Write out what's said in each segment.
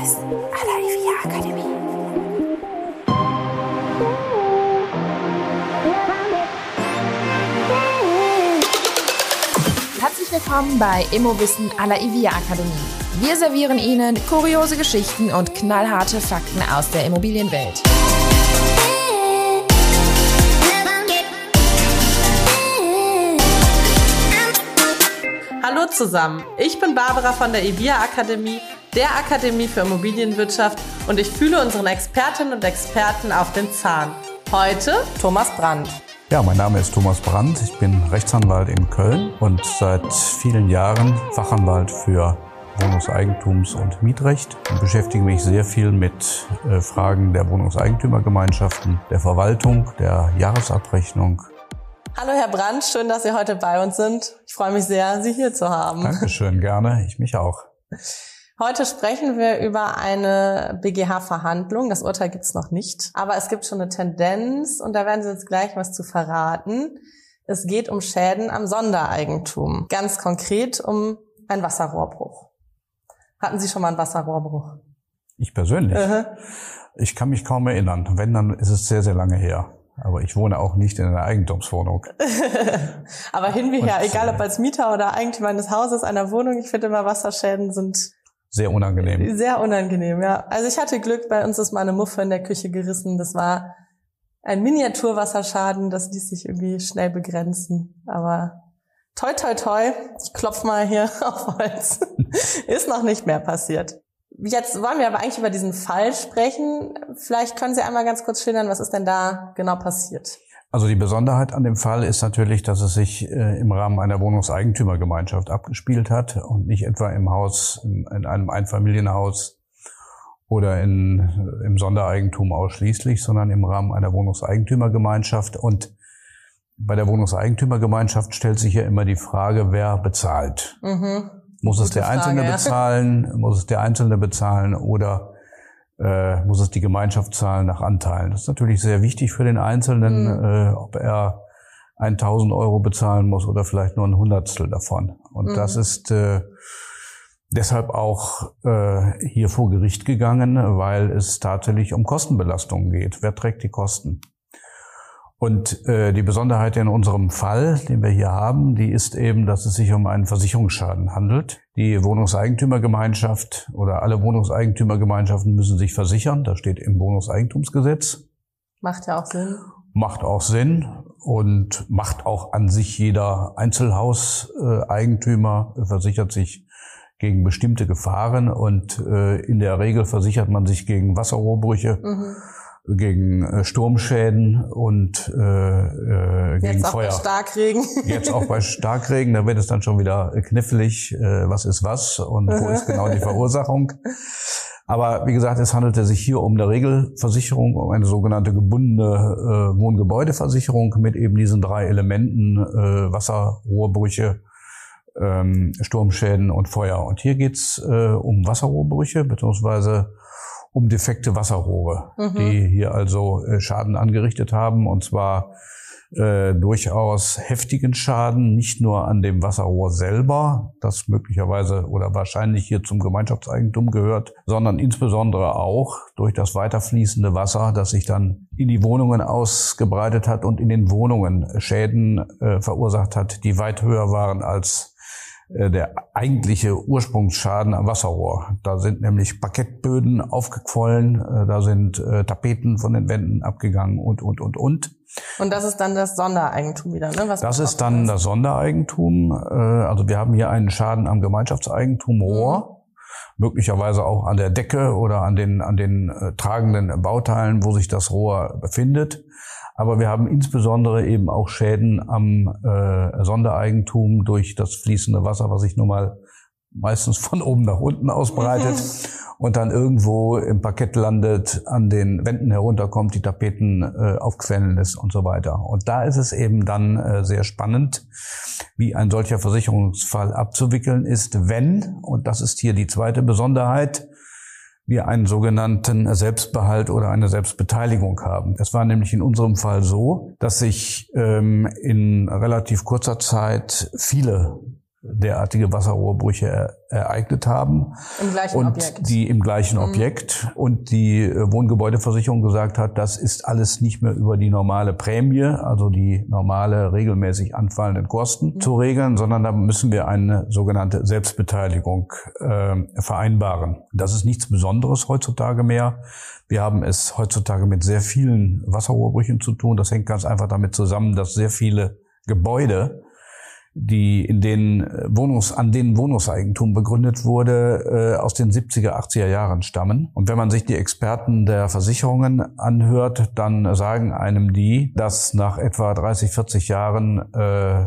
Immowissen à la IVA Akademie. Herzlich willkommen bei Immowissen à la IVA Akademie. Wir servieren Ihnen kuriose Geschichten und knallharte Fakten aus der Immobilienwelt. Hallo zusammen, ich bin Barbara von der EVIA Akademie, der Akademie für Immobilienwirtschaft und ich fühle unseren Expertinnen und Experten auf den Zahn. Heute Thomas Brandt. Ja, mein Name ist Thomas Brandt, ich bin Rechtsanwalt in Köln und seit vielen Jahren Fachanwalt für Wohnungseigentums- und Mietrecht und beschäftige mich sehr viel mit äh, Fragen der Wohnungseigentümergemeinschaften, der Verwaltung, der Jahresabrechnung, Hallo Herr Brandt, schön, dass Sie heute bei uns sind. Ich freue mich sehr, Sie hier zu haben. Dankeschön, gerne. Ich mich auch. Heute sprechen wir über eine BGH-Verhandlung. Das Urteil gibt es noch nicht, aber es gibt schon eine Tendenz und da werden Sie uns gleich was zu verraten. Es geht um Schäden am Sondereigentum. Ganz konkret um einen Wasserrohrbruch. Hatten Sie schon mal einen Wasserrohrbruch? Ich persönlich? Uh -huh. Ich kann mich kaum erinnern. Wenn, dann ist es sehr, sehr lange her. Aber ich wohne auch nicht in einer Eigentumswohnung. Aber hin wie her, egal ob als Mieter oder Eigentümer eines Hauses, einer Wohnung, ich finde immer Wasserschäden sind sehr unangenehm. Sehr unangenehm, ja. Also ich hatte Glück, bei uns ist meine Muffe in der Küche gerissen. Das war ein Miniaturwasserschaden, das ließ sich irgendwie schnell begrenzen. Aber toi toi toi, ich klopf mal hier auf Holz, ist noch nicht mehr passiert. Jetzt wollen wir aber eigentlich über diesen Fall sprechen. Vielleicht können Sie einmal ganz kurz schildern, was ist denn da genau passiert? Also die Besonderheit an dem Fall ist natürlich, dass es sich äh, im Rahmen einer Wohnungseigentümergemeinschaft abgespielt hat und nicht etwa im Haus, in, in einem Einfamilienhaus oder in, im Sondereigentum ausschließlich, sondern im Rahmen einer Wohnungseigentümergemeinschaft. Und bei der Wohnungseigentümergemeinschaft stellt sich ja immer die Frage, wer bezahlt. Mhm. Muss es der Frage, Einzelne ja. bezahlen? Muss es der Einzelne bezahlen oder äh, muss es die Gemeinschaft zahlen nach Anteilen? Das ist natürlich sehr wichtig für den Einzelnen, mhm. äh, ob er 1000 Euro bezahlen muss oder vielleicht nur ein Hundertstel davon. Und mhm. das ist äh, deshalb auch äh, hier vor Gericht gegangen, weil es tatsächlich um Kostenbelastungen geht. Wer trägt die Kosten? Und äh, die Besonderheit in unserem Fall, den wir hier haben, die ist eben, dass es sich um einen Versicherungsschaden handelt. Die Wohnungseigentümergemeinschaft oder alle Wohnungseigentümergemeinschaften müssen sich versichern. Das steht im Wohnungseigentumsgesetz. Macht ja auch Sinn. Macht auch Sinn und macht auch an sich jeder Einzelhauseigentümer äh, versichert sich gegen bestimmte Gefahren und äh, in der Regel versichert man sich gegen Wasserrohrbrüche. Mhm gegen äh, Sturmschäden und äh, äh, gegen Jetzt auch Feuer. Bei Starkregen. Jetzt auch bei Starkregen, da wird es dann schon wieder knifflig, äh, was ist was und wo ist genau die Verursachung. Aber wie gesagt, es handelte sich hier um eine Regelversicherung, um eine sogenannte gebundene äh, Wohngebäudeversicherung mit eben diesen drei Elementen äh, Wasser, Rohrbrüche, ähm, Sturmschäden und Feuer. Und hier geht's äh, um Wasserrohrbrüche beziehungsweise um defekte Wasserrohre, mhm. die hier also äh, Schaden angerichtet haben und zwar äh, durchaus heftigen Schaden, nicht nur an dem Wasserrohr selber, das möglicherweise oder wahrscheinlich hier zum Gemeinschaftseigentum gehört, sondern insbesondere auch durch das weiterfließende Wasser, das sich dann in die Wohnungen ausgebreitet hat und in den Wohnungen Schäden äh, verursacht hat, die weit höher waren als der eigentliche Ursprungsschaden am Wasserrohr. Da sind nämlich Parkettböden aufgequollen, äh, da sind äh, Tapeten von den Wänden abgegangen und, und, und, und. Und das ist dann das Sondereigentum wieder, ne? Was das ist dann das Sondereigentum. Also wir haben hier einen Schaden am Gemeinschaftseigentum Rohr. Mhm möglicherweise auch an der Decke oder an den, an den äh, tragenden Bauteilen, wo sich das Rohr befindet. Aber wir haben insbesondere eben auch Schäden am äh, Sondereigentum durch das fließende Wasser, was sich nun mal meistens von oben nach unten ausbreitet und dann irgendwo im Parkett landet, an den Wänden herunterkommt, die Tapeten äh, aufquellen lässt und so weiter. Und da ist es eben dann äh, sehr spannend, wie ein solcher Versicherungsfall abzuwickeln ist, wenn, und das ist hier die zweite Besonderheit, wir einen sogenannten Selbstbehalt oder eine Selbstbeteiligung haben. Es war nämlich in unserem Fall so, dass sich ähm, in relativ kurzer Zeit viele derartige Wasserrohrbrüche ereignet haben. Im gleichen und Objekt. die im gleichen Mhm. Objekt und die äh, Wohngebäudeversicherung gesagt hat, das ist alles nicht mehr über die normale Prämie, also die normale regelmäßig anfallenden Kosten Mhm. zu regeln, sondern da müssen wir eine sogenannte Selbstbeteiligung äh, vereinbaren. Das ist nichts Besonderes heutzutage mehr. Wir haben es heutzutage mit sehr vielen Wasserrohrbrüchen zu tun. Das hängt ganz einfach damit zusammen, dass sehr viele Gebäude die in den äh, Wohnungs, an denen Wohnungseigentum begründet wurde, äh, aus den 70er, 80er Jahren stammen. Und wenn man sich die Experten der Versicherungen anhört, dann sagen einem die, dass nach etwa 30, 40 Jahren, äh,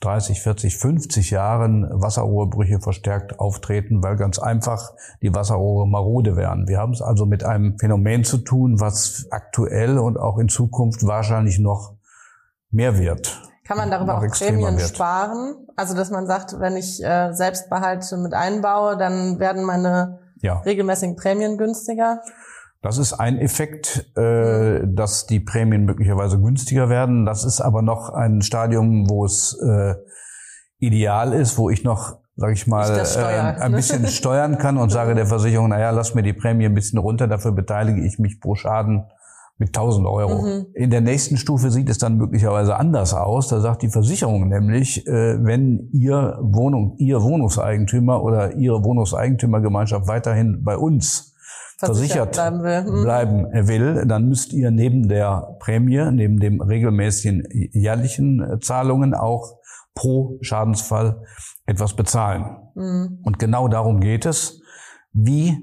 30, 40, 50 Jahren Wasserrohrbrüche verstärkt auftreten, weil ganz einfach die Wasserrohre marode werden. Wir haben es also mit einem Phänomen zu tun, was aktuell und auch in Zukunft wahrscheinlich noch mehr wird. Kann man darüber auch Prämien wird. sparen? Also dass man sagt, wenn ich äh, Selbstbehalte mit einbaue, dann werden meine Ja. regelmäßigen Prämien günstiger. Das ist ein Effekt, äh, dass die Prämien möglicherweise günstiger werden. Das ist aber noch ein Stadium, wo es äh, ideal ist, wo ich noch, sage ich mal, Ich das steuere, äh, ein ne? bisschen steuern kann und sage der Versicherung, naja, lass mir die Prämie ein bisschen runter, dafür beteilige ich mich pro Schaden mit 1000 Euro. Mhm. In der nächsten Stufe sieht es dann möglicherweise anders aus. Da sagt die Versicherung nämlich, äh, wenn Ihr Wohnung, Ihr Wohnungseigentümer oder Ihre Wohnungseigentümergemeinschaft weiterhin bei uns versichert bleiben will. Mhm. bleiben will, dann müsst ihr neben der Prämie, neben dem regelmäßigen jährlichen äh, Zahlungen auch pro Schadensfall etwas bezahlen. Mhm. Und genau darum geht es. Wie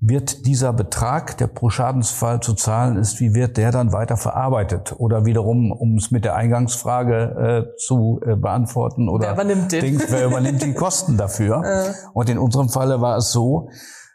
wird dieser Betrag, der pro Schadensfall zu zahlen ist, wie wird der dann weiter verarbeitet? Oder wiederum, um es mit der Eingangsfrage äh, zu äh, beantworten, oder Wer übernimmt den? Dings, wer übernimmt die Kosten dafür? Äh. Und in unserem Falle war es so,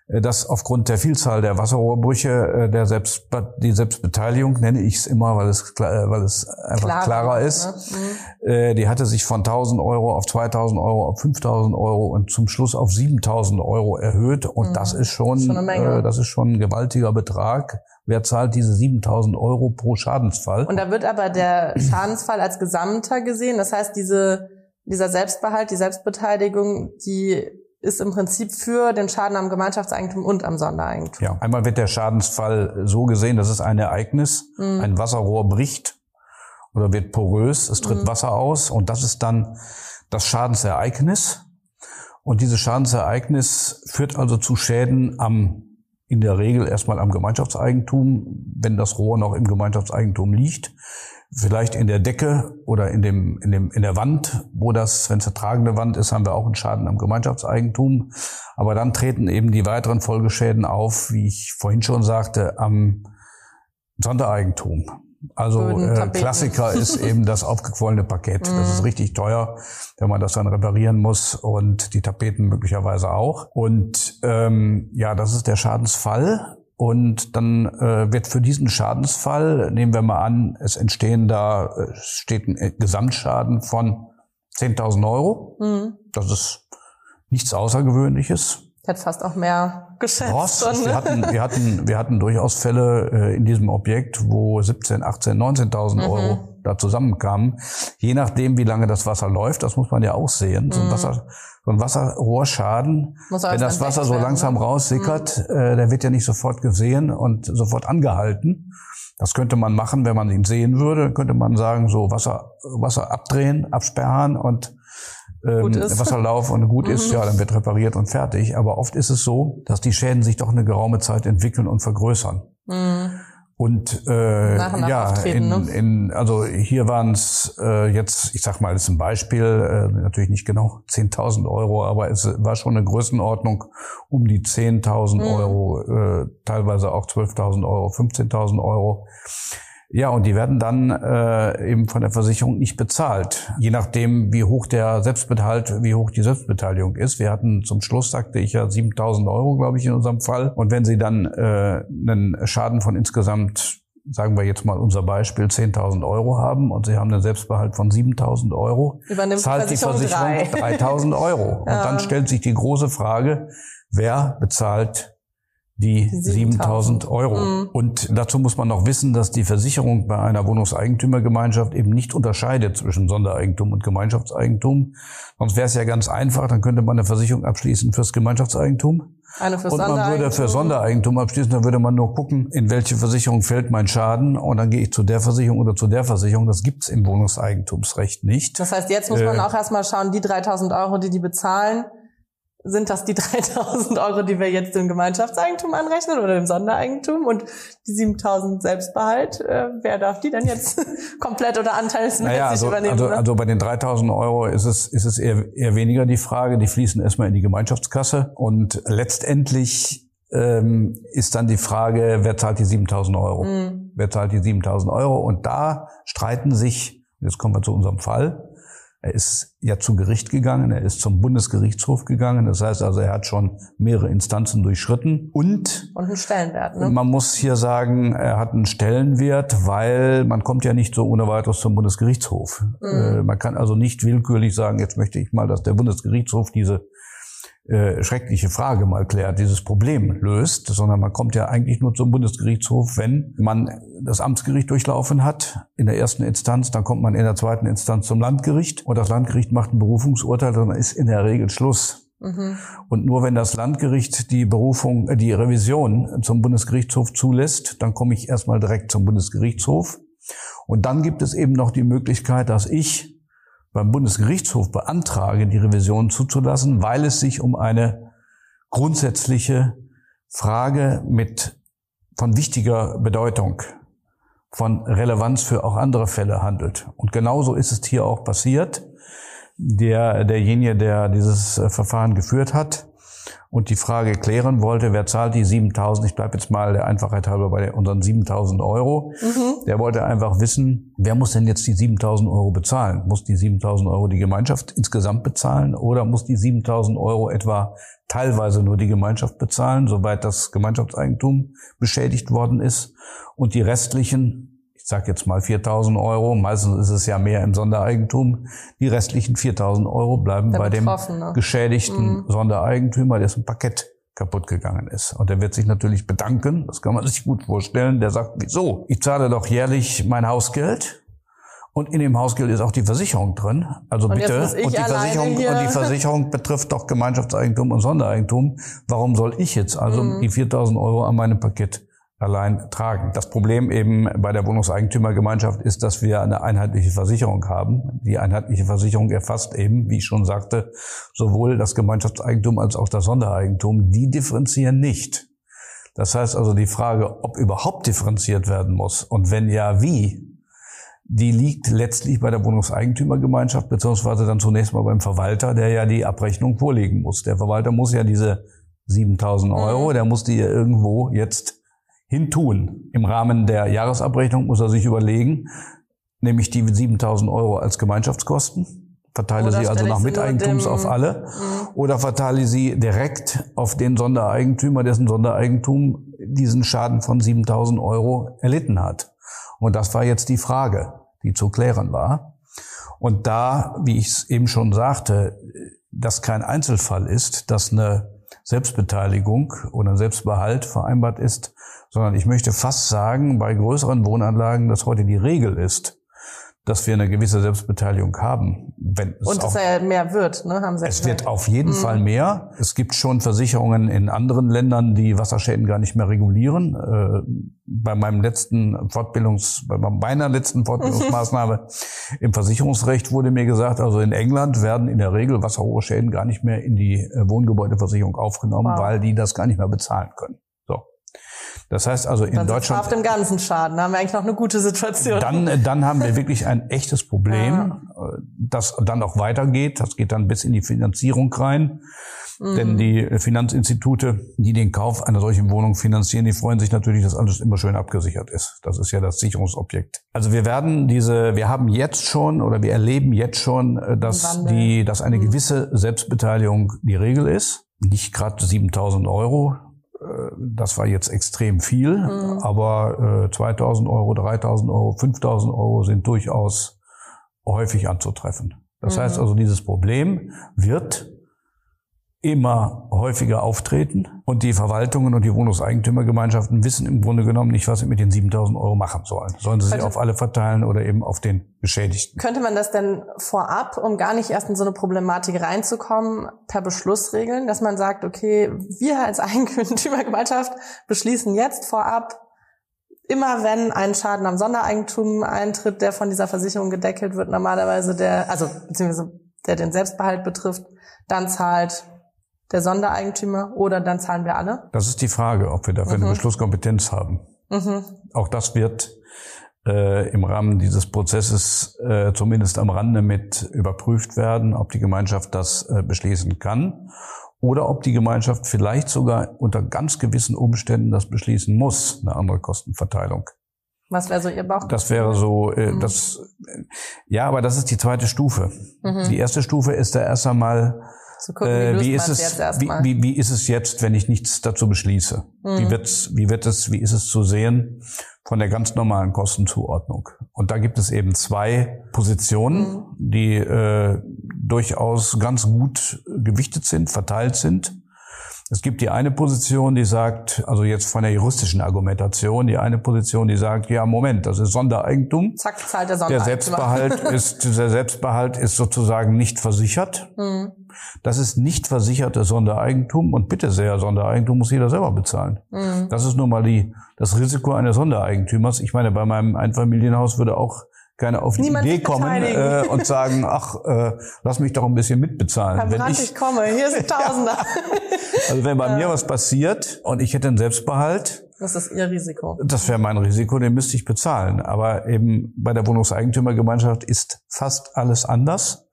dass aufgrund der Vielzahl der Wasserrohrbrüche äh, der Selbst, die Selbstbeteiligung, nenne ich es immer, weil es, äh, weil es einfach klarer, ist, Ne? Mhm. äh, die hatte sich von 1000 Euro auf 2000 Euro auf 5000 Euro und zum Schluss auf 7000 Euro erhöht. Und Mhm. das ist schon, Schon eine Menge. Äh, das ist schon ein gewaltiger Betrag. Wer zahlt diese 7000 Euro pro Schadensfall? Und da wird aber der Schadensfall als Gesamter gesehen. Das heißt, diese, dieser Selbstbehalt, die Selbstbeteiligung, die ist im Prinzip für den Schaden am Gemeinschaftseigentum und am Sondereigentum. Ja, einmal wird der Schadensfall so gesehen, das ist ein Ereignis, Mhm. ein Wasserrohr bricht oder wird porös, es tritt Mhm. Wasser aus und das ist dann das Schadensereignis. Und dieses Schadensereignis führt also zu Schäden am, in der Regel erstmal am Gemeinschaftseigentum, wenn das Rohr noch im Gemeinschaftseigentum liegt. Vielleicht in der Decke oder in dem, in dem, in der Wand, wo das, wenn es eine tragende Wand ist, haben wir auch einen Schaden am Gemeinschaftseigentum. Aber dann treten eben die weiteren Folgeschäden auf, wie ich vorhin schon sagte, am Sondereigentum. Also äh. Klassiker ist eben das aufgequollene Parkett. Das ist Mhm. richtig teuer, wenn man das dann reparieren muss und die Tapeten möglicherweise auch. Und ähm, ja, das ist der Schadensfall. Und dann äh, wird für diesen Schadensfall, nehmen wir mal an, es entstehen da, äh, steht ein äh, Gesamtschaden von 10.000 Euro. Mhm. Das ist nichts Außergewöhnliches. Ich hätte fast auch mehr geschätzt. Ross, ne? wir hatten, wir hatten, wir hatten durchaus Fälle äh, in diesem Objekt, wo 17, 18, 19.000 Mhm. Euro da zusammenkamen. Je nachdem, wie lange das Wasser läuft, das muss man ja auch sehen. So ein, Mhm. Wasser, so ein Wasserrohrschaden, wenn das Wasser so langsam ne? raussickert, äh, der wird ja nicht sofort gesehen und sofort angehalten. Das könnte man machen, wenn man ihn sehen würde. Könnte man sagen, so Wasser, Wasser abdrehen, absperren und ähm. Wasserlauf und gut ist, Mhm. ja, dann wird repariert und fertig. Aber oft ist es so, dass die Schäden sich doch eine geraume Zeit entwickeln und vergrößern. Mhm. Und äh, Nach und nach ja, in, ne? in, also hier waren es äh, jetzt, ich sag mal, das ist ein Beispiel, äh, natürlich nicht genau 10.000 Euro, aber es war schon eine Größenordnung um die 10.000 Mhm. Euro, äh, teilweise auch 12.000 Euro, 15.000 Euro. Ja, und die werden dann äh, eben von der Versicherung nicht bezahlt, je nachdem, wie hoch der Selbstbehalt, wie hoch die Selbstbeteiligung ist. Wir hatten zum Schluss, sagte ich ja, 7.000 Euro, glaube ich, in unserem Fall. Und wenn Sie dann äh, einen Schaden von insgesamt, sagen wir jetzt mal unser Beispiel, 10.000 Euro haben und Sie haben einen Selbstbehalt von 7.000 Euro, Übernimmt zahlt die Versicherung drei. 3.000 Euro. Und Ja. dann stellt sich die große Frage, wer bezahlt die 7000 Euro. Mhm. Und dazu muss man noch wissen, dass die Versicherung bei einer Wohnungseigentümergemeinschaft eben nicht unterscheidet zwischen Sondereigentum und Gemeinschaftseigentum. Sonst wäre es ja ganz einfach, dann könnte man eine Versicherung abschließen fürs Gemeinschaftseigentum. Eine für und man würde für Sondereigentum abschließen, dann würde man nur gucken, in welche Versicherung fällt mein Schaden und dann gehe ich zu der Versicherung oder zu der Versicherung. Das gibt's im Wohnungseigentumsrecht nicht. Das heißt, jetzt muss man äh, auch erstmal schauen, die 3000 Euro, die die bezahlen, sind das die 3000 Euro, die wir jetzt dem Gemeinschaftseigentum anrechnen oder dem Sondereigentum und die 7000 Selbstbehalt, äh, wer darf die denn jetzt komplett oder anteilsmäßig naja, also, übernehmen? Also, ne? also bei den 3000 Euro ist es, ist es eher, eher weniger die Frage, die fließen erstmal in die Gemeinschaftskasse und letztendlich ähm, ist dann die Frage, wer zahlt die 7000 Euro? Mhm. Wer zahlt die 7000 Euro? Und da streiten sich, jetzt kommen wir zu unserem Fall, er ist ja zu Gericht gegangen, er ist zum Bundesgerichtshof gegangen. Das heißt also, er hat schon mehrere Instanzen durchschritten. Und, und einen Stellenwert. Ne? Man muss hier sagen, er hat einen Stellenwert, weil man kommt ja nicht so ohne weiteres zum Bundesgerichtshof. Mhm. Äh, man kann also nicht willkürlich sagen, jetzt möchte ich mal, dass der Bundesgerichtshof diese äh, schreckliche Frage mal klärt, dieses Problem löst, sondern man kommt ja eigentlich nur zum Bundesgerichtshof, wenn man das Amtsgericht durchlaufen hat in der ersten Instanz, dann kommt man in der zweiten Instanz zum Landgericht und das Landgericht macht ein Berufungsurteil, dann ist in der Regel Schluss. Mhm. Und nur wenn das Landgericht die Berufung, äh, die Revision zum Bundesgerichtshof zulässt, dann komme ich erstmal direkt zum Bundesgerichtshof. Und dann gibt es eben noch die Möglichkeit, dass ich beim Bundesgerichtshof beantrage, die Revision zuzulassen, weil es sich um eine grundsätzliche Frage mit von wichtiger Bedeutung, von Relevanz für auch andere Fälle handelt. Und genauso ist es hier auch passiert. Der, derjenige, der dieses Verfahren geführt hat, und die Frage klären wollte, wer zahlt die 7000, ich bleibe jetzt mal der Einfachheit halber bei unseren 7000 Euro, mhm. der wollte einfach wissen, wer muss denn jetzt die 7000 Euro bezahlen? Muss die 7000 Euro die Gemeinschaft insgesamt bezahlen oder muss die 7000 Euro etwa teilweise nur die Gemeinschaft bezahlen, soweit das Gemeinschaftseigentum beschädigt worden ist und die restlichen ich sage jetzt mal 4.000 Euro, meistens ist es ja mehr im Sondereigentum, die restlichen 4.000 Euro bleiben Der bei dem geschädigten mhm. Sondereigentümer, dessen Parkett kaputt gegangen ist. Und der wird sich natürlich bedanken, das kann man sich gut vorstellen, der sagt, wieso? Ich zahle doch jährlich mein Hausgeld und in dem Hausgeld ist auch die Versicherung drin. Also und bitte. Und die Versicherung, und die Versicherung betrifft doch Gemeinschaftseigentum und Sondereigentum. Warum soll ich jetzt also mhm. die 4000 Euro an meinem Paket allein tragen. Das Problem eben bei der Wohnungseigentümergemeinschaft ist, dass wir eine einheitliche Versicherung haben. Die einheitliche Versicherung erfasst eben, wie ich schon sagte, sowohl das Gemeinschaftseigentum als auch das Sondereigentum. Die differenzieren nicht. Das heißt also die Frage, ob überhaupt differenziert werden muss und wenn ja, wie, die liegt letztlich bei der Wohnungseigentümergemeinschaft, beziehungsweise dann zunächst mal beim Verwalter, der ja die Abrechnung vorlegen muss. Der Verwalter muss ja diese 7000 Euro, mhm. der muss die ja irgendwo jetzt hintun. Im Rahmen der Jahresabrechnung muss er sich überlegen, nämlich die 7000 Euro als Gemeinschaftskosten, verteile oder sie also nach Miteigentums auf alle, mhm. oder verteile sie direkt auf den Sondereigentümer, dessen Sondereigentum diesen Schaden von 7000 Euro erlitten hat. Und das war jetzt die Frage, die zu klären war. Und da, wie ich es eben schon sagte, das kein Einzelfall ist, dass eine Selbstbeteiligung oder Selbstbehalt vereinbart ist, sondern ich möchte fast sagen, bei größeren Wohnanlagen, dass heute die Regel ist, dass wir eine gewisse Selbstbeteiligung haben. Wenn es Und dass er mehr wird, ne? Haben Sie es wird auf jeden mhm. Fall mehr. Es gibt schon Versicherungen in anderen Ländern, die Wasserschäden gar nicht mehr regulieren. Äh, bei meinem letzten Fortbildungs, bei meiner letzten Fortbildungsmaßnahme im Versicherungsrecht wurde mir gesagt, also in England werden in der Regel wasserhohe Schäden gar nicht mehr in die äh, Wohngebäudeversicherung aufgenommen, wow. weil die das gar nicht mehr bezahlen können. Das heißt also in dann Deutschland. Auf dem ganzen Schaden haben wir eigentlich noch eine gute Situation. Dann, dann haben wir wirklich ein echtes Problem, ja. das dann auch weitergeht. Das geht dann bis in die Finanzierung rein. Mhm. Denn die Finanzinstitute, die den Kauf einer solchen Wohnung finanzieren, die freuen sich natürlich, dass alles immer schön abgesichert ist. Das ist ja das Sicherungsobjekt. Also wir werden diese, wir haben jetzt schon oder wir erleben jetzt schon, äh, dass die, dass eine mhm. gewisse Selbstbeteiligung die Regel ist. Nicht gerade 7000 Euro, äh, das war jetzt extrem viel, mhm. aber äh, 2000 Euro, 3000 Euro, 5000 Euro sind durchaus häufig anzutreffen. Das mhm. heißt also, dieses Problem wird immer häufiger auftreten und die Verwaltungen und die Wohnungseigentümergemeinschaften wissen im Grunde genommen nicht, was sie mit den 7000 Euro machen sollen. Sollen sie sie auf alle verteilen oder eben auf den Beschädigten? Könnte man das denn vorab, um gar nicht erst in so eine Problematik reinzukommen, per Beschluss regeln, dass man sagt, okay, wir als Eigentümergemeinschaft beschließen jetzt vorab, immer wenn ein Schaden am Sondereigentum eintritt, der von dieser Versicherung gedeckelt wird, normalerweise der, also beziehungsweise der den Selbstbehalt betrifft, dann zahlt der Sondereigentümer oder dann zahlen wir alle? Das ist die Frage, ob wir dafür mhm. eine Beschlusskompetenz haben. Mhm. Auch das wird äh, im Rahmen dieses Prozesses äh, zumindest am Rande mit überprüft werden, ob die Gemeinschaft das äh, beschließen kann oder ob die Gemeinschaft vielleicht sogar unter ganz gewissen Umständen das beschließen muss, eine andere Kostenverteilung. Was wäre so Ihr Bauch? Das wäre so, äh, mhm. das, ja, aber das ist die zweite Stufe. Mhm. Die erste Stufe ist da erst einmal zu gucken, wie, äh, wie ist es, wie, wie, wie, ist es jetzt, wenn ich nichts dazu beschließe? Mhm. Wie wird's, wie wird es, wie ist es zu sehen von der ganz normalen Kostenzuordnung? Und da gibt es eben zwei Positionen, mhm. die äh, durchaus ganz gut gewichtet sind, verteilt sind. Es gibt die eine Position, die sagt, also jetzt von der juristischen Argumentation, die eine Position, die sagt, ja, Moment, das ist Sondereigentum. Zack, zahlt der Sondereigentum. Der Selbstbehalt ist, der Selbstbehalt ist sozusagen nicht versichert. Mhm. Das ist nicht versichertes Sondereigentum und bitte sehr, Sondereigentum muss jeder selber bezahlen. Mhm. Das ist nun mal die, das Risiko eines Sondereigentümers. Ich meine, bei meinem Einfamilienhaus würde auch keine auf die Niemand Idee kommen äh, und sagen, ach, äh, lass mich doch ein bisschen mitbezahlen. Herr Brandt, ich, ich komme, hier sind Tausender. also wenn bei mir was passiert und ich hätte einen Selbstbehalt, das ist Ihr Risiko. Das wäre mein Risiko, den müsste ich bezahlen. Aber eben bei der Wohnungseigentümergemeinschaft ist fast alles anders.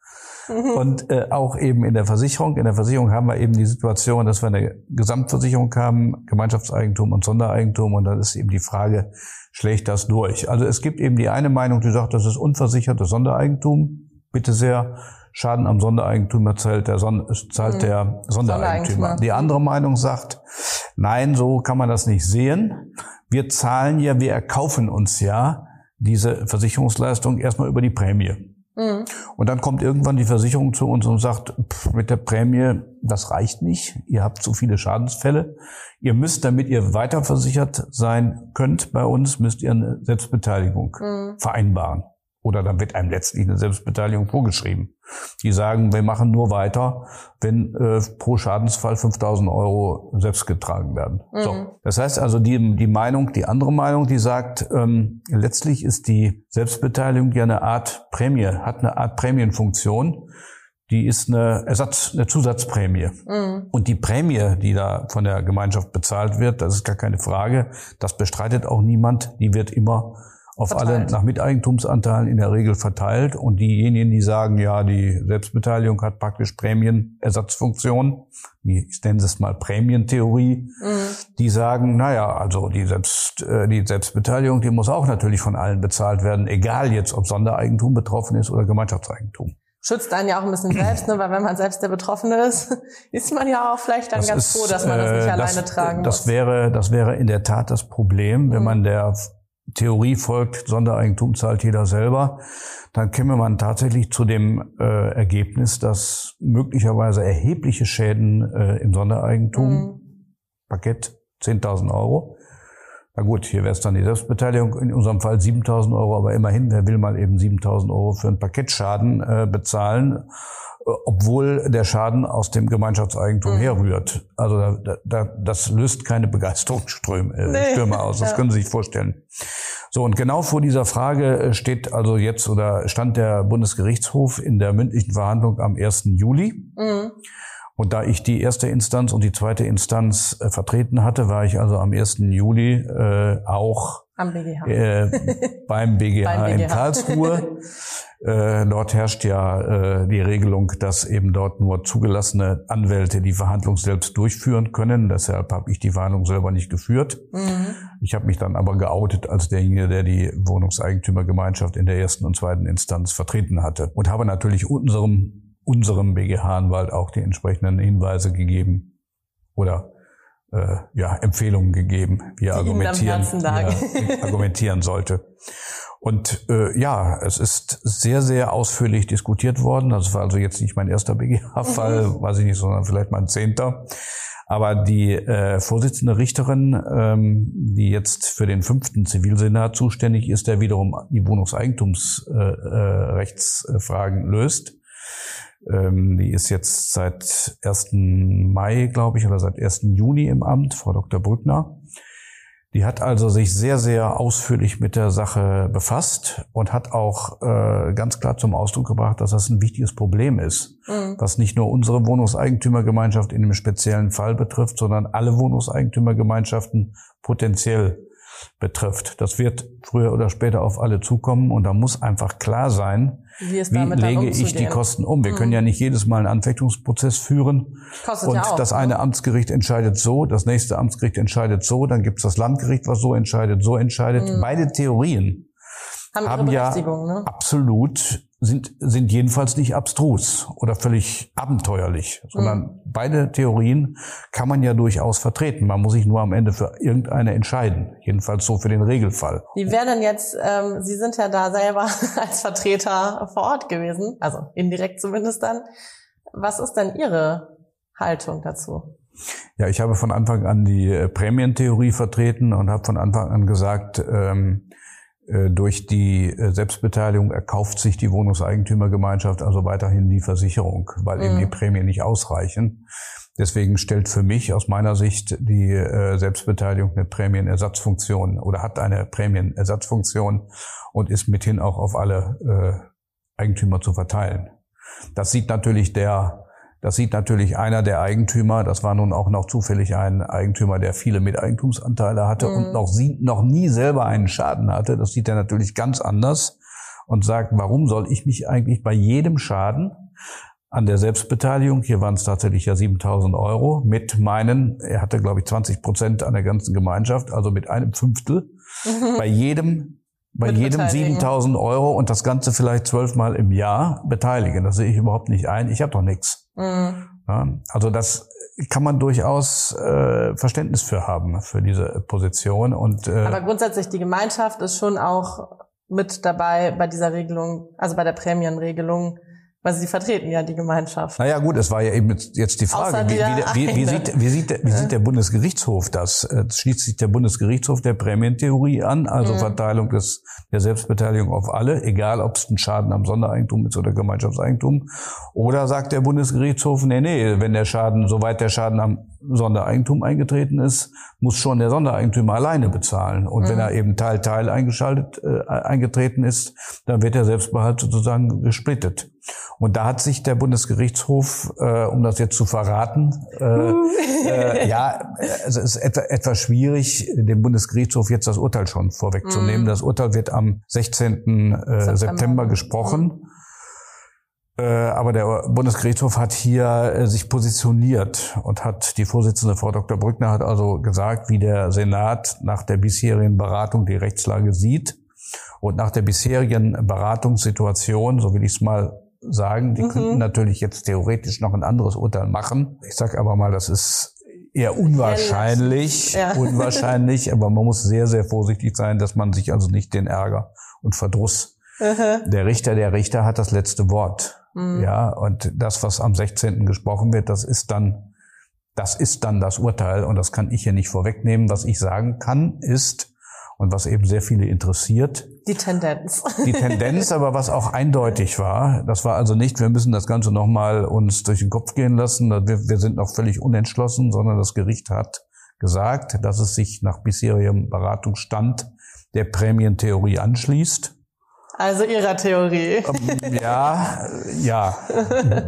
Mhm. Und äh, auch eben in der Versicherung. In der Versicherung haben wir eben die Situation, dass wir eine Gesamtversicherung haben, Gemeinschaftseigentum und Sondereigentum. Und dann ist eben die Frage, schlägt das durch? Also es gibt eben die eine Meinung, die sagt, das ist unversichertes Sondereigentum. Bitte sehr, Schaden am Sondereigentum zahlt der, Son zahlt mhm. der Sondereigentümer. Die andere Meinung sagt, nein, so kann man das nicht sehen. Wir zahlen ja, wir erkaufen uns ja diese Versicherungsleistung erstmal über die Prämie. Mhm. Und dann kommt irgendwann die Versicherung zu uns und sagt, pff, mit der Prämie, das reicht nicht, ihr habt zu viele Schadensfälle. Ihr müsst, damit ihr weiterversichert sein könnt bei uns, müsst ihr eine Selbstbeteiligung mhm. vereinbaren. Oder dann wird einem letztlich eine Selbstbeteiligung vorgeschrieben. Die sagen, wir machen nur weiter, wenn äh, pro Schadensfall 5000 Euro selbst getragen werden. Mhm. So. Das heißt also, die, die Meinung, die andere Meinung, die sagt, ähm, letztlich ist die Selbstbeteiligung ja eine Art Prämie, hat eine Art Prämienfunktion. Die ist eine Ersatz, eine Zusatzprämie. Mhm. Und die Prämie, die da von der Gemeinschaft bezahlt wird, das ist gar keine Frage. Das bestreitet auch niemand. Die wird immer auf verteilt. alle nach Miteigentumsanteilen in der Regel verteilt. Und diejenigen, die sagen, ja, die Selbstbeteiligung hat praktisch Prämienersatzfunktion, ich nenne es mal Prämientheorie, mhm. die sagen, naja, also die, Selbst, äh, die Selbstbeteiligung, die muss auch natürlich von allen bezahlt werden, egal jetzt, ob Sondereigentum betroffen ist oder Gemeinschaftseigentum schützt einen ja auch ein bisschen selbst, ne? weil wenn man selbst der Betroffene ist, ist man ja auch vielleicht dann das ganz ist, froh, dass man das nicht äh, alleine das, tragen das muss. Wäre, das wäre in der Tat das Problem, wenn mhm. man der Theorie folgt, Sondereigentum zahlt jeder selber, dann käme man tatsächlich zu dem äh, Ergebnis, dass möglicherweise erhebliche Schäden äh, im Sondereigentum, mhm. Paket 10.000 Euro, na gut, hier wäre es dann die Selbstbeteiligung, in unserem Fall 7.000 Euro, aber immerhin, wer will mal eben 7.000 Euro für einen Paketschaden äh, bezahlen? Obwohl der Schaden aus dem Gemeinschaftseigentum mhm. herrührt. Also da, da, das löst keine Begeisterungsströme äh, nee. Aus. Das ja. können Sie sich vorstellen. So, und genau vor dieser Frage äh, steht also jetzt oder stand der Bundesgerichtshof in der mündlichen Verhandlung am 1. Juli. Mhm. Und da ich die erste Instanz und die zweite Instanz äh, vertreten hatte, war ich also am 1. Juli äh, auch BGH. Äh, beim BGH, beim BGH in Karlsruhe. Äh, dort herrscht ja äh, die Regelung, dass eben dort nur zugelassene Anwälte die Verhandlung selbst durchführen können. Deshalb habe ich die Verhandlung selber nicht geführt. Mhm. Ich habe mich dann aber geoutet als derjenige, der die Wohnungseigentümergemeinschaft in der ersten und zweiten Instanz vertreten hatte. Und habe natürlich unserem, unserem BGH-Anwalt auch die entsprechenden Hinweise gegeben oder äh, ja, Empfehlungen gegeben, wie er argumentieren, wie er argumentieren sollte. Und äh, ja, es ist sehr, sehr ausführlich diskutiert worden. Das war also jetzt nicht mein erster BGH-Fall, mhm. weiß ich nicht, sondern vielleicht mein zehnter. Aber die äh, Vorsitzende Richterin, ähm, die jetzt für den fünften Zivilsenat zuständig ist, der wiederum die Wohnungseigentumsrechtsfragen äh, äh, löst, ähm, die ist jetzt seit 1. Mai, glaube ich, oder seit 1. Juni im Amt, Frau Dr. Brückner. Die hat also sich sehr, sehr ausführlich mit der Sache befasst und hat auch äh, ganz klar zum Ausdruck gebracht, dass das ein wichtiges Problem ist, mhm. was nicht nur unsere Wohnungseigentümergemeinschaft in dem speziellen Fall betrifft, sondern alle Wohnungseigentümergemeinschaften potenziell betrifft. Das wird früher oder später auf alle zukommen und da muss einfach klar sein, wie, wie lege ich die Kosten um. Wir mhm. können ja nicht jedes Mal einen Anfechtungsprozess führen Kostet und ja auch, das eine ne? Amtsgericht entscheidet so, das nächste Amtsgericht entscheidet so, dann gibt es das Landgericht, was so entscheidet, so entscheidet. Mhm. Beide Theorien haben, haben ja ne? absolut sind, sind jedenfalls nicht abstrus oder völlig abenteuerlich, sondern mhm. beide Theorien kann man ja durchaus vertreten. Man muss sich nur am Ende für irgendeine entscheiden. Jedenfalls so für den Regelfall. Wie wäre denn jetzt, ähm, Sie sind ja da selber als Vertreter vor Ort gewesen, also indirekt zumindest dann. Was ist denn Ihre Haltung dazu? Ja, ich habe von Anfang an die äh, Prämientheorie vertreten und habe von Anfang an gesagt, ähm, äh, durch die äh, Selbstbeteiligung erkauft sich die Wohnungseigentümergemeinschaft also weiterhin die Versicherung, weil mhm. eben die Prämien nicht ausreichen. Deswegen stellt für mich aus meiner Sicht die äh, Selbstbeteiligung eine Prämienersatzfunktion oder hat eine Prämienersatzfunktion und ist mithin auch auf alle Eigentümer zu verteilen. Das sieht natürlich der das sieht natürlich einer der Eigentümer, das war nun auch noch zufällig ein Eigentümer, der viele Miteigentumsanteile hatte mhm. und noch, sie, noch nie selber einen Schaden hatte. Das sieht er natürlich ganz anders und sagt, warum soll ich mich eigentlich bei jedem Schaden an der Selbstbeteiligung, hier waren es tatsächlich ja 7000 Euro, mit meinen, er hatte glaube ich 20 Prozent an der ganzen Gemeinschaft, also mit einem Fünftel, mhm. bei jedem bei jedem 7000 Euro und das Ganze vielleicht zwölfmal im Jahr beteiligen. Das sehe ich überhaupt nicht ein. Ich habe doch nichts. Mhm. Ja, also das kann man durchaus äh, Verständnis für haben, für diese Position. Und, äh, Aber grundsätzlich, die Gemeinschaft ist schon auch mit dabei bei dieser Regelung, also bei der Prämienregelung weil sie vertreten ja die Gemeinschaft. Naja gut, es war ja eben jetzt die Frage, wie, wie, wie, wie, sieht, wie, sieht, wie sieht der Bundesgerichtshof das? Äh, schließt sich der Bundesgerichtshof der Prämientheorie an, also mhm. Verteilung des, der Selbstbeteiligung auf alle, egal ob es ein Schaden am Sondereigentum ist oder Gemeinschaftseigentum. Oder sagt der Bundesgerichtshof, nee, nee, wenn der Schaden, soweit der Schaden am Sondereigentum eingetreten ist, muss schon der Sondereigentümer alleine bezahlen. Und mhm. wenn er eben Teil Teil eingeschaltet äh, eingetreten ist, dann wird der Selbstbehalt sozusagen gesplittet. Und da hat sich der Bundesgerichtshof, äh, um das jetzt zu verraten, äh, äh, ja, also es ist etwa, etwas schwierig, dem Bundesgerichtshof jetzt das Urteil schon vorwegzunehmen. Mm. Das Urteil wird am 16. Äh, September, September gesprochen. Mm. Äh, aber der Bundesgerichtshof hat hier äh, sich positioniert und hat die Vorsitzende Frau Dr. Brückner hat also gesagt, wie der Senat nach der bisherigen Beratung die Rechtslage sieht und nach der bisherigen Beratungssituation, so will ich es mal sagen, die mhm. könnten natürlich jetzt theoretisch noch ein anderes Urteil machen. Ich sage aber mal, das ist eher unwahrscheinlich, ja. unwahrscheinlich, aber man muss sehr, sehr vorsichtig sein, dass man sich also nicht den Ärger und Verdruss. Mhm. Der Richter, der Richter hat das letzte Wort. Mhm. Ja, und das, was am 16. gesprochen wird, das ist dann, das ist dann das Urteil und das kann ich hier nicht vorwegnehmen. Was ich sagen kann, ist, und was eben sehr viele interessiert. Die Tendenz. Die Tendenz, aber was auch eindeutig war, das war also nicht, wir müssen das Ganze nochmal uns durch den Kopf gehen lassen, wir, wir sind noch völlig unentschlossen, sondern das Gericht hat gesagt, dass es sich nach bisherigem Beratungsstand der Prämientheorie anschließt also Ihrer Theorie. Ähm, ja, ja,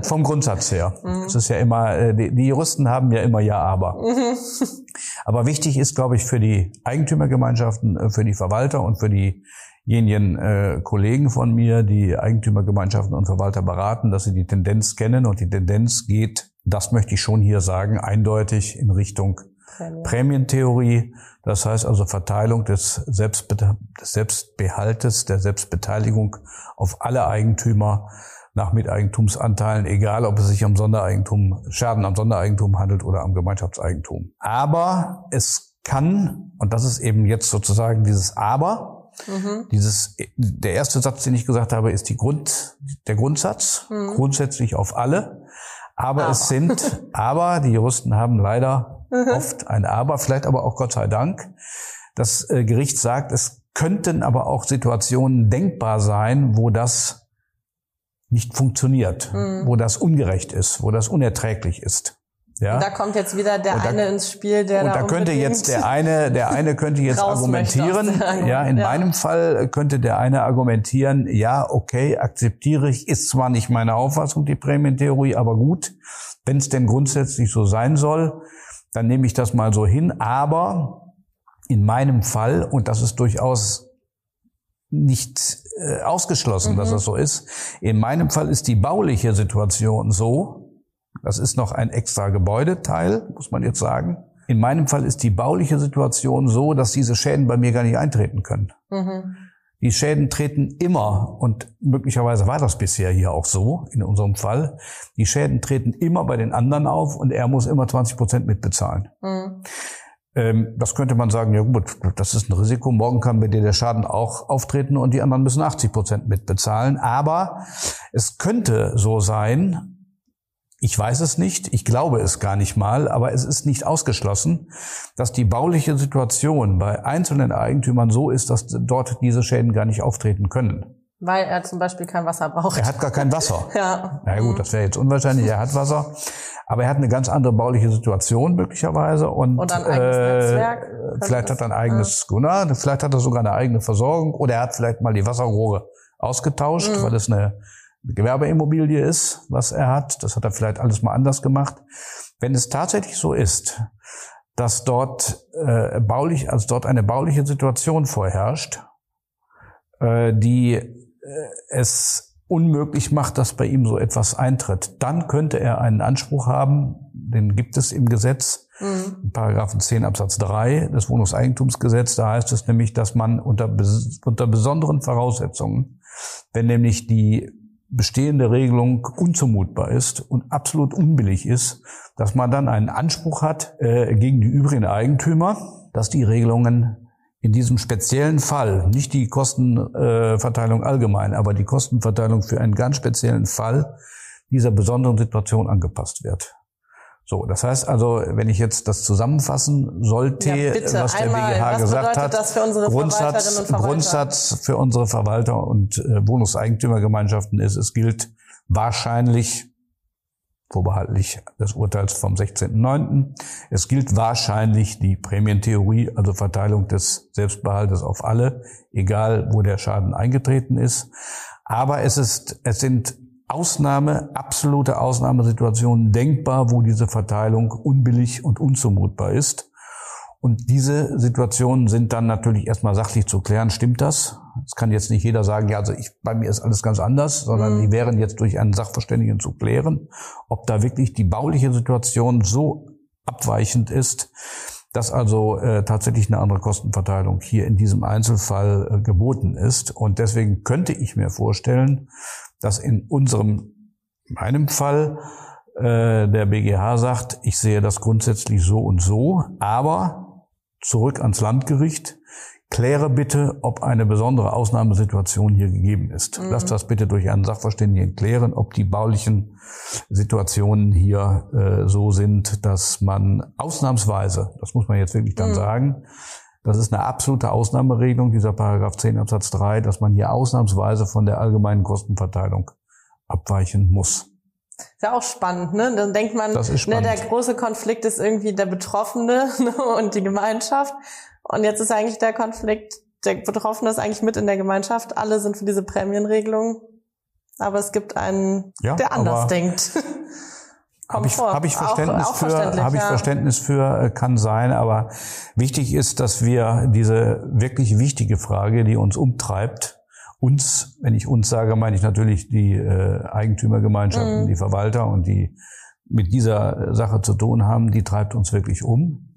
vom Grundsatz her. Mhm. Es ist ja immer, äh, die, Juristen haben ja immer Ja, aber. Mhm. Aber wichtig ist, glaube ich, für die Eigentümergemeinschaften, äh, für die Verwalter und für diejenigen äh, Kollegen von mir, die Eigentümergemeinschaften und Verwalter beraten, dass sie die Tendenz kennen und die Tendenz geht, das möchte ich schon hier sagen, eindeutig in Richtung Prämien. Prämientheorie. Das heißt also Verteilung des, Selbstbe des Selbstbehaltes, der Selbstbeteiligung auf alle Eigentümer nach Miteigentumsanteilen, egal ob es sich um Sondereigentum, Schaden am Sondereigentum handelt oder am Gemeinschaftseigentum. Aber es kann, und das ist eben jetzt sozusagen dieses Aber, Mhm. Dieses, der erste Satz, den ich gesagt habe, ist die Grund, der Grundsatz, mhm. grundsätzlich auf alle. Aber, aber, es sind, aber die Juristen haben leider mhm. oft ein Aber, vielleicht aber auch Gott sei Dank. Das äh, Gericht sagt, es könnten aber auch Situationen denkbar sein, wo das nicht funktioniert, mhm. wo das ungerecht ist, wo das unerträglich ist. Ja? Und da kommt jetzt wieder der da, eine ins Spiel, der und da, da könnte jetzt der eine, der eine könnte jetzt argumentieren. Ja, in ja. meinem Fall könnte der eine argumentieren, ja, okay, akzeptiere ich, ist zwar nicht meine Auffassung, die Prämientheorie, aber gut, wenn es denn grundsätzlich so sein soll, dann nehme ich das mal so hin. Aber in meinem Fall, und das ist durchaus nicht äh, ausgeschlossen, mhm. dass das so ist, in meinem Fall ist die bauliche Situation so, das ist noch ein extra Gebäudeteil, muss man jetzt sagen. In meinem Fall ist die bauliche Situation so, dass diese Schäden bei mir gar nicht eintreten können. Mhm. Die Schäden treten immer, und möglicherweise war das bisher hier auch so, in unserem Fall, die Schäden treten immer bei den anderen auf und er muss immer 20 Prozent mitbezahlen. Mhm. Ähm, das könnte man sagen, ja gut, das ist ein Risiko. Morgen kann bei dir der Schaden auch auftreten und die anderen müssen 80 Prozent mitbezahlen. Aber es könnte so sein, ich weiß es nicht, ich glaube es gar nicht mal, aber es ist nicht ausgeschlossen, dass die bauliche Situation bei einzelnen Eigentümern so ist, dass dort diese Schäden gar nicht auftreten können. Weil er zum Beispiel kein Wasser braucht. Er hat gar kein Wasser. ja. Na gut, das wäre jetzt unwahrscheinlich. Er hat Wasser, aber er hat eine ganz andere bauliche Situation möglicherweise und, und ein eigenes äh, Netzwerk. Vielleicht hat er ein eigenes, ja. Genau, vielleicht hat er sogar eine eigene Versorgung oder er hat vielleicht mal die Wasserrohre ausgetauscht, mhm. weil es eine Gewerbeimmobilie ist, was er hat. Das hat er vielleicht alles mal anders gemacht. Wenn es tatsächlich so ist, dass dort äh, baulich, also dort eine bauliche Situation vorherrscht, äh, die äh, es unmöglich macht, dass bei ihm so etwas eintritt, dann könnte er einen Anspruch haben, den gibt es im Gesetz, mhm. Paragraphen 10 Absatz 3 des Wohnungseigentumsgesetzes, da heißt es nämlich, dass man unter, unter besonderen Voraussetzungen, wenn nämlich die bestehende Regelung unzumutbar ist und absolut unbillig ist, dass man dann einen Anspruch hat äh, gegen die übrigen Eigentümer, dass die Regelungen in diesem speziellen Fall, nicht die Kostenverteilung äh, allgemein, aber die Kostenverteilung für einen ganz speziellen Fall dieser besonderen Situation angepasst wird. So, das heißt also, wenn ich jetzt das zusammenfassen sollte, ja, was der Einmal, BGH was gesagt hat, für Grundsatz, Grundsatz für unsere Verwalter und äh, Wohnungseigentümergemeinschaften ist, es gilt wahrscheinlich, vorbehaltlich des Urteils vom 16.09., es gilt wahrscheinlich die Prämientheorie, also Verteilung des Selbstbehaltes auf alle, egal wo der Schaden eingetreten ist. Aber es ist, es sind Ausnahme, absolute Ausnahmesituationen denkbar, wo diese Verteilung unbillig und unzumutbar ist. Und diese Situationen sind dann natürlich erstmal sachlich zu klären. Stimmt das? Es kann jetzt nicht jeder sagen, ja, also ich, bei mir ist alles ganz anders, sondern mhm. die wären jetzt durch einen Sachverständigen zu klären, ob da wirklich die bauliche Situation so abweichend ist, dass also äh, tatsächlich eine andere Kostenverteilung hier in diesem Einzelfall äh, geboten ist. Und deswegen könnte ich mir vorstellen, dass in unserem, meinem Fall, äh, der BGH sagt, ich sehe das grundsätzlich so und so, aber zurück ans Landgericht, kläre bitte, ob eine besondere Ausnahmesituation hier gegeben ist. Mhm. Lass das bitte durch einen Sachverständigen klären, ob die baulichen Situationen hier äh, so sind, dass man ausnahmsweise, das muss man jetzt wirklich dann mhm. sagen, das ist eine absolute Ausnahmeregelung, dieser Paragraph 10 Absatz 3, dass man hier ausnahmsweise von der allgemeinen Kostenverteilung abweichen muss. Ist ja auch spannend, ne? Dann denkt man, ne, der große Konflikt ist irgendwie der Betroffene ne, und die Gemeinschaft. Und jetzt ist eigentlich der Konflikt, der Betroffene ist eigentlich mit in der Gemeinschaft. Alle sind für diese Prämienregelung. Aber es gibt einen, ja, der anders denkt. Habe ich, hab ich Verständnis auch, auch für, habe ich ja. Verständnis für, äh, kann sein, aber wichtig ist, dass wir diese wirklich wichtige Frage, die uns umtreibt, uns, wenn ich uns sage, meine ich natürlich die äh, Eigentümergemeinschaften, mhm. die Verwalter und die mit dieser Sache zu tun haben, die treibt uns wirklich um.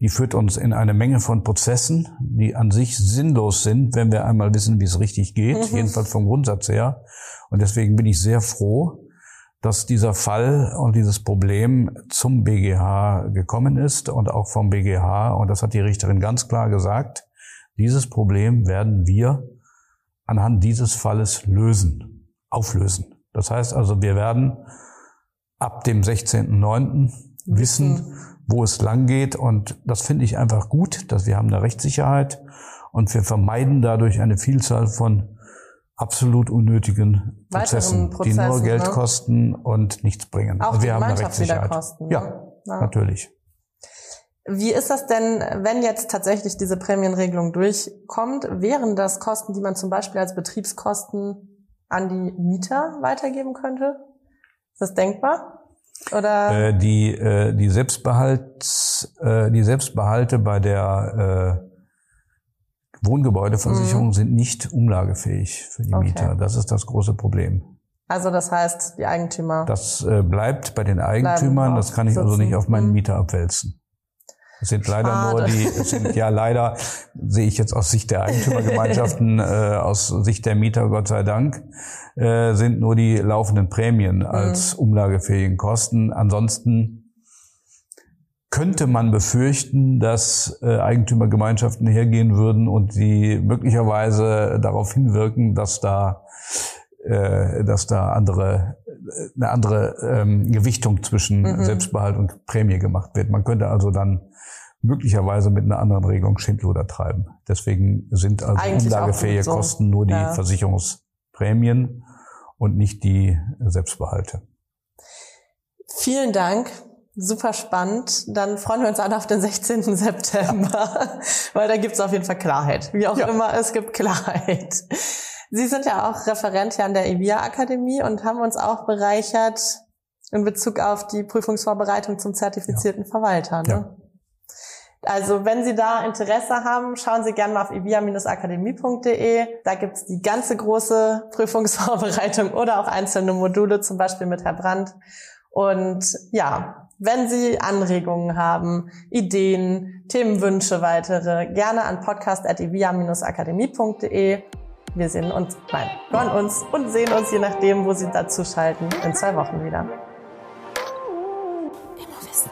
Die führt uns in eine Menge von Prozessen, die an sich sinnlos sind, wenn wir einmal wissen, wie es richtig geht, mhm. jedenfalls vom Grundsatz her. Und deswegen bin ich sehr froh, dass dieser Fall und dieses Problem zum BGH gekommen ist und auch vom BGH, und das hat die Richterin ganz klar gesagt, Dieses Problem werden wir anhand dieses Falles lösen, auflösen. Das heißt also, wir werden ab dem 16.09. wissen, wo es lang geht. Und das finde ich einfach gut, dass wir haben eine Rechtssicherheit und wir vermeiden dadurch eine Vielzahl von absolut unnötigen Prozessen, Prozessen die nur Geld ne? kosten und nichts bringen. Auch also wir haben eine Rechtssicherheit. Kosten, ne? ja, ja, natürlich. Wie ist das denn, wenn jetzt tatsächlich diese Prämienregelung durchkommt? Wären das Kosten, die man zum Beispiel als Betriebskosten an die Mieter weitergeben könnte? Ist das denkbar? Oder? Äh, die, äh, die, Selbstbehalts, äh, die Selbstbehalte bei der äh, Wohngebäudeversicherung mhm. sind nicht umlagefähig für die okay. Mieter. Das ist das große Problem. Also das heißt, die Eigentümer. Das äh, bleibt bei den Eigentümern. Das kann ich sitzen. also nicht auf meinen mhm. Mieter abwälzen. Es sind leider Schade. nur die, es sind ja leider, sehe ich jetzt aus Sicht der Eigentümergemeinschaften, äh, aus Sicht der Mieter, Gott sei Dank, äh, sind nur die laufenden Prämien mhm. als mhm. umlagefähigen Kosten. Ansonsten könnte man befürchten, dass äh, Eigentümergemeinschaften hergehen würden und die möglicherweise darauf hinwirken, dass da äh, dass da andere eine andere ähm, Gewichtung zwischen mhm. Selbstbehalt und Prämie gemacht wird. Man könnte also dann möglicherweise mit einer anderen Regelung Schindluder treiben. Deswegen sind also Eigentlich umlagefähige so. Kosten nur die ja. Versicherungsprämien und nicht die Selbstbehalte. Vielen Dank. Super spannend. Dann freuen wir uns alle auf den 16. September, ja. weil da gibt es auf jeden Fall Klarheit. Wie auch ja. immer, es gibt Klarheit. Sie sind ja auch Referent hier an der EVIA Akademie und haben uns auch bereichert in Bezug auf die Prüfungsvorbereitung zum zertifizierten Verwalter. Ne? Also wenn Sie da Interesse haben, schauen Sie gerne mal auf evia-akademie.de. Da gibt's die ganze große Prüfungsvorbereitung oder auch einzelne Module, zum Beispiel mit Herr Brandt. Und ja, wenn Sie Anregungen haben, Ideen, Themenwünsche, weitere, gerne an podcast.evia-akademie.de. Wir sehen uns, nein, hören uns und sehen uns, je nachdem, wo Sie dazu schalten, in zwei Wochen wieder. Immer wissen.